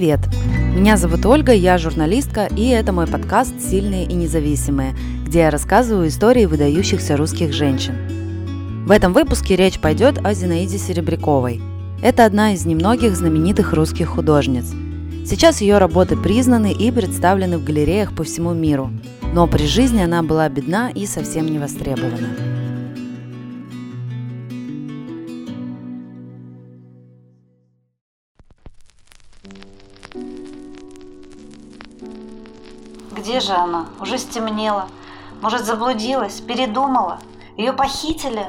Привет! Меня зовут Ольга, я журналистка, и это мой подкаст «Сильные и независимые», где я рассказываю истории выдающихся русских женщин. В этом выпуске речь пойдет о Зинаиде Серебряковой. Это одна из немногих знаменитых русских художниц. Сейчас ее работы признаны и представлены в галереях по всему миру, но при жизни она была бедна и совсем не востребована. Где же она? Уже стемнело. Может, заблудилась, передумала? Ее похитили?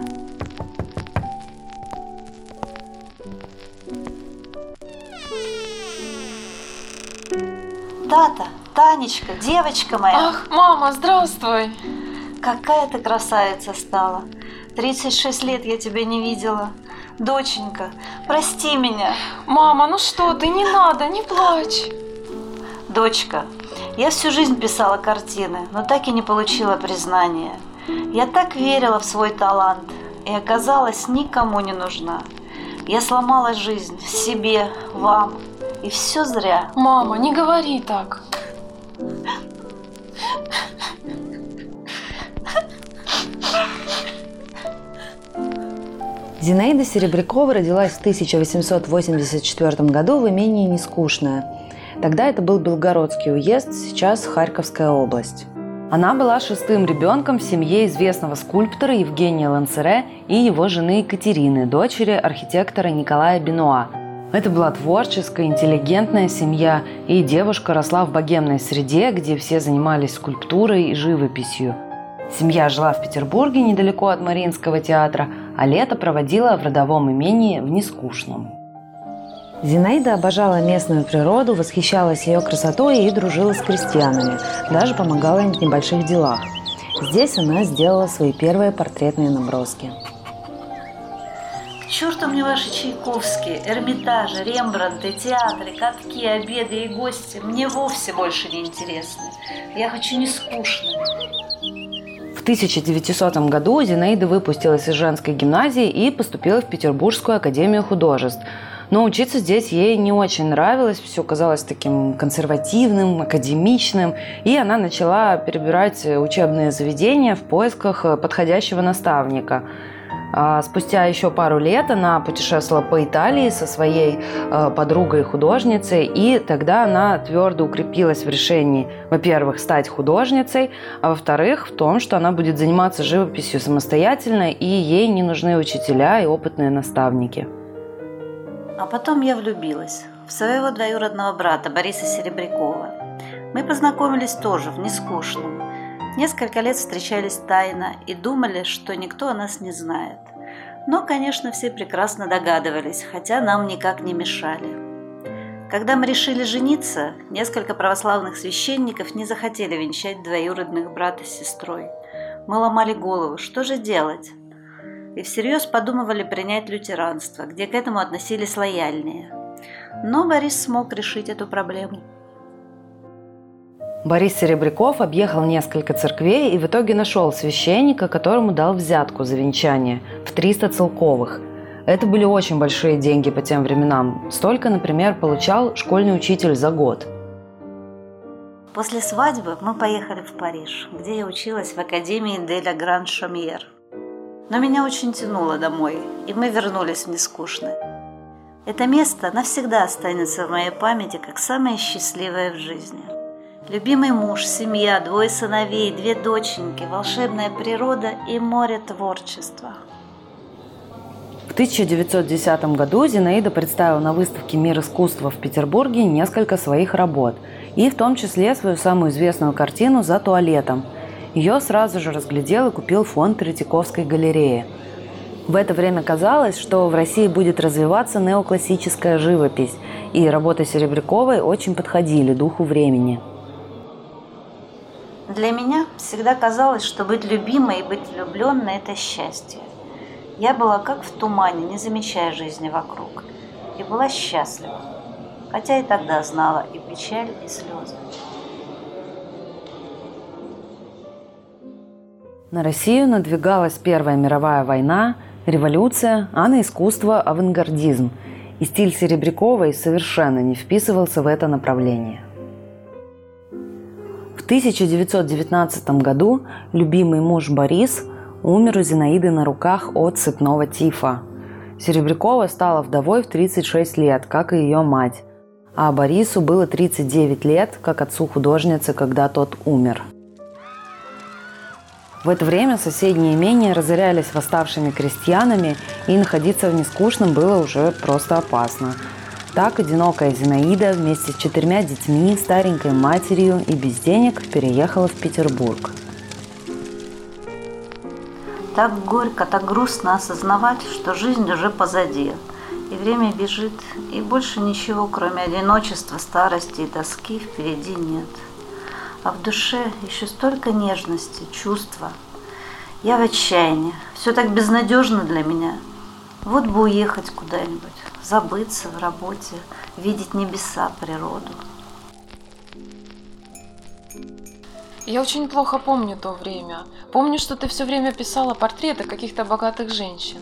Тата, Танечка, девочка моя. Ах, мама, здравствуй. Какая ты красавица стала. 36 лет я тебя не видела. Доченька, прости меня. Мама, ну что ты, не надо, не плачь. Дочка, я всю жизнь писала картины, но так и не получила признания. Я так верила в свой талант и оказалась никому не нужна. Я сломала жизнь себе, вам, и все зря. Мама, не говори так. Зинаида Серебрякова родилась в 1884 году в имении Нескучное – Тогда это был Белгородский уезд, сейчас Харьковская область. Она была шестым ребенком в семье известного скульптора Евгения Лансере и его жены Екатерины, дочери архитектора Николая Бенуа. Это была творческая, интеллигентная семья, и девушка росла в богемной среде, где все занимались скульптурой и живописью. Семья жила в Петербурге, недалеко от Мариинского театра, а лето проводила в родовом имении в Нескучном. Зинаида обожала местную природу, восхищалась ее красотой и дружила с крестьянами, даже помогала им в небольших делах. Здесь она сделала свои первые портретные наброски. К черту мне ваши Чайковские, Эрмитажи, Рембранты, театры, катки, обеды и гости. Мне вовсе больше не интересны. Я хочу не скучно. В 1900 году Зинаида выпустилась из женской гимназии и поступила в Петербургскую академию художеств – но учиться здесь ей не очень нравилось, все казалось таким консервативным, академичным, и она начала перебирать учебные заведения в поисках подходящего наставника. А спустя еще пару лет она путешествовала по Италии со своей э, подругой-художницей, и тогда она твердо укрепилась в решении, во-первых, стать художницей, а во-вторых, в том, что она будет заниматься живописью самостоятельно, и ей не нужны учителя и опытные наставники. А потом я влюбилась в своего двоюродного брата Бориса Серебрякова. Мы познакомились тоже в нескучном. Несколько лет встречались тайно и думали, что никто о нас не знает. Но, конечно, все прекрасно догадывались, хотя нам никак не мешали. Когда мы решили жениться, несколько православных священников не захотели венчать двоюродных брата с сестрой. Мы ломали голову, что же делать? И всерьез подумывали принять лютеранство, где к этому относились лояльнее. Но Борис смог решить эту проблему. Борис Серебряков объехал несколько церквей и в итоге нашел священника, которому дал взятку за венчание в 300 целковых. Это были очень большие деньги по тем временам. Столько, например, получал школьный учитель за год. После свадьбы мы поехали в Париж, где я училась в Академии Деля Гран Шамьер – но меня очень тянуло домой, и мы вернулись в нескучное. Это место навсегда останется в моей памяти как самое счастливое в жизни. Любимый муж, семья, двое сыновей, две доченьки, волшебная природа и море творчества. В 1910 году Зинаида представила на выставке «Мир искусства» в Петербурге несколько своих работ, и в том числе свою самую известную картину «За туалетом», ее сразу же разглядел и купил фонд Третьяковской галереи. В это время казалось, что в России будет развиваться неоклассическая живопись, и работы Серебряковой очень подходили духу времени. Для меня всегда казалось, что быть любимой и быть влюбленной – это счастье. Я была как в тумане, не замечая жизни вокруг, и была счастлива, хотя и тогда знала и печаль, и слезы. На Россию надвигалась Первая мировая война, революция, а на искусство – авангардизм. И стиль Серебряковой совершенно не вписывался в это направление. В 1919 году любимый муж Борис умер у Зинаиды на руках от цепного тифа. Серебрякова стала вдовой в 36 лет, как и ее мать, а Борису было 39 лет, как отцу художницы, когда тот умер. В это время соседние имения разорялись восставшими крестьянами, и находиться в нескучном было уже просто опасно. Так одинокая Зинаида вместе с четырьмя детьми, старенькой матерью и без денег переехала в Петербург. Так горько, так грустно осознавать, что жизнь уже позади, и время бежит, и больше ничего, кроме одиночества, старости и тоски, впереди нет а в душе еще столько нежности, чувства. Я в отчаянии, все так безнадежно для меня. Вот бы уехать куда-нибудь, забыться в работе, видеть небеса, природу. Я очень плохо помню то время. Помню, что ты все время писала портреты каких-то богатых женщин.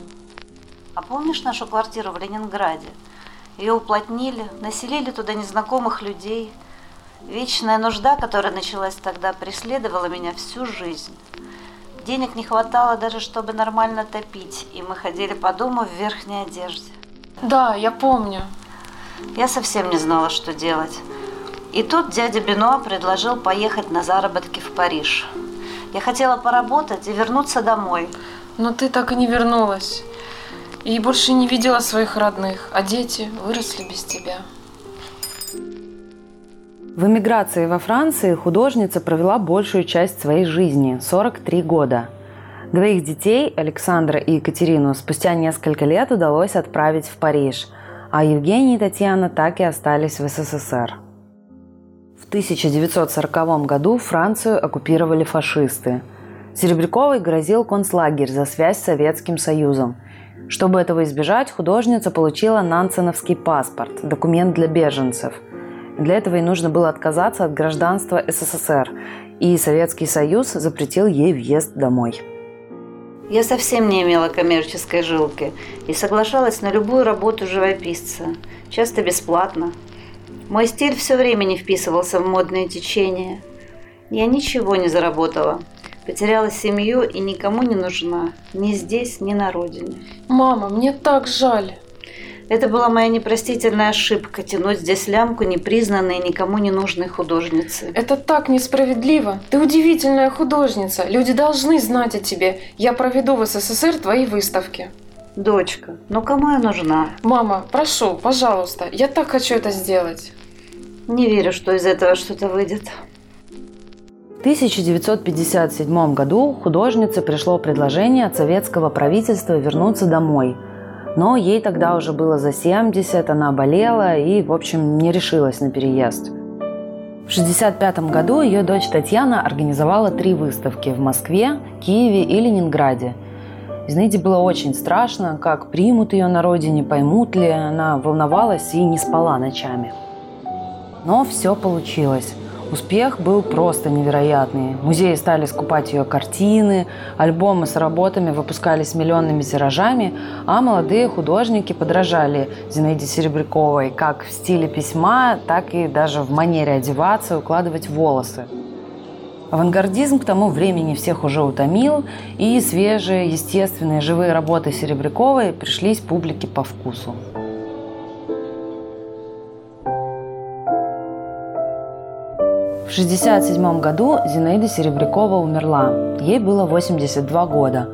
А помнишь нашу квартиру в Ленинграде? Ее уплотнили, населили туда незнакомых людей – Вечная нужда, которая началась тогда, преследовала меня всю жизнь. Денег не хватало даже, чтобы нормально топить, и мы ходили по дому в верхней одежде. Да, я помню. Я совсем не знала, что делать. И тут дядя Бенуа предложил поехать на заработки в Париж. Я хотела поработать и вернуться домой. Но ты так и не вернулась. И больше не видела своих родных, а дети выросли без тебя. В эмиграции во Франции художница провела большую часть своей жизни – 43 года. Двоих детей, Александра и Екатерину, спустя несколько лет удалось отправить в Париж, а Евгений и Татьяна так и остались в СССР. В 1940 году Францию оккупировали фашисты. Серебряковой грозил концлагерь за связь с Советским Союзом. Чтобы этого избежать, художница получила нансеновский паспорт – документ для беженцев – для этого ей нужно было отказаться от гражданства СССР, и Советский Союз запретил ей въезд домой. Я совсем не имела коммерческой жилки и соглашалась на любую работу живописца, часто бесплатно. Мой стиль все время не вписывался в модные течения. Я ничего не заработала, потеряла семью и никому не нужна, ни здесь, ни на родине. Мама, мне так жаль. Это была моя непростительная ошибка – тянуть здесь лямку непризнанной и никому не нужной художницы. Это так несправедливо. Ты удивительная художница. Люди должны знать о тебе. Я проведу в СССР твои выставки. Дочка, ну кому я нужна? Мама, прошу, пожалуйста, я так хочу это сделать. Не верю, что из этого что-то выйдет. В 1957 году художнице пришло предложение от советского правительства вернуться домой – но ей тогда уже было за 70, она болела и, в общем, не решилась на переезд. В 1965 году ее дочь Татьяна организовала три выставки в Москве, Киеве и Ленинграде. Зинаиде было очень страшно, как примут ее на родине, поймут ли. Она волновалась и не спала ночами. Но все получилось. Успех был просто невероятный. Музеи стали скупать ее картины, альбомы с работами выпускались миллионными тиражами, а молодые художники подражали Зинаиде Серебряковой как в стиле письма, так и даже в манере одеваться укладывать волосы. Авангардизм к тому времени всех уже утомил, и свежие, естественные, живые работы Серебряковой пришлись публике по вкусу. В 1967 году Зинаида Серебрякова умерла. Ей было 82 года.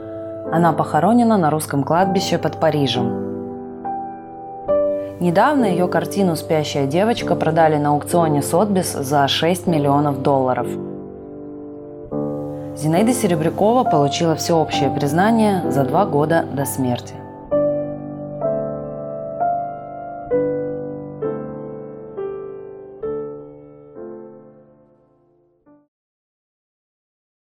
Она похоронена на русском кладбище под Парижем. Недавно ее картину «Спящая девочка» продали на аукционе Сотбис за 6 миллионов долларов. Зинаида Серебрякова получила всеобщее признание за два года до смерти.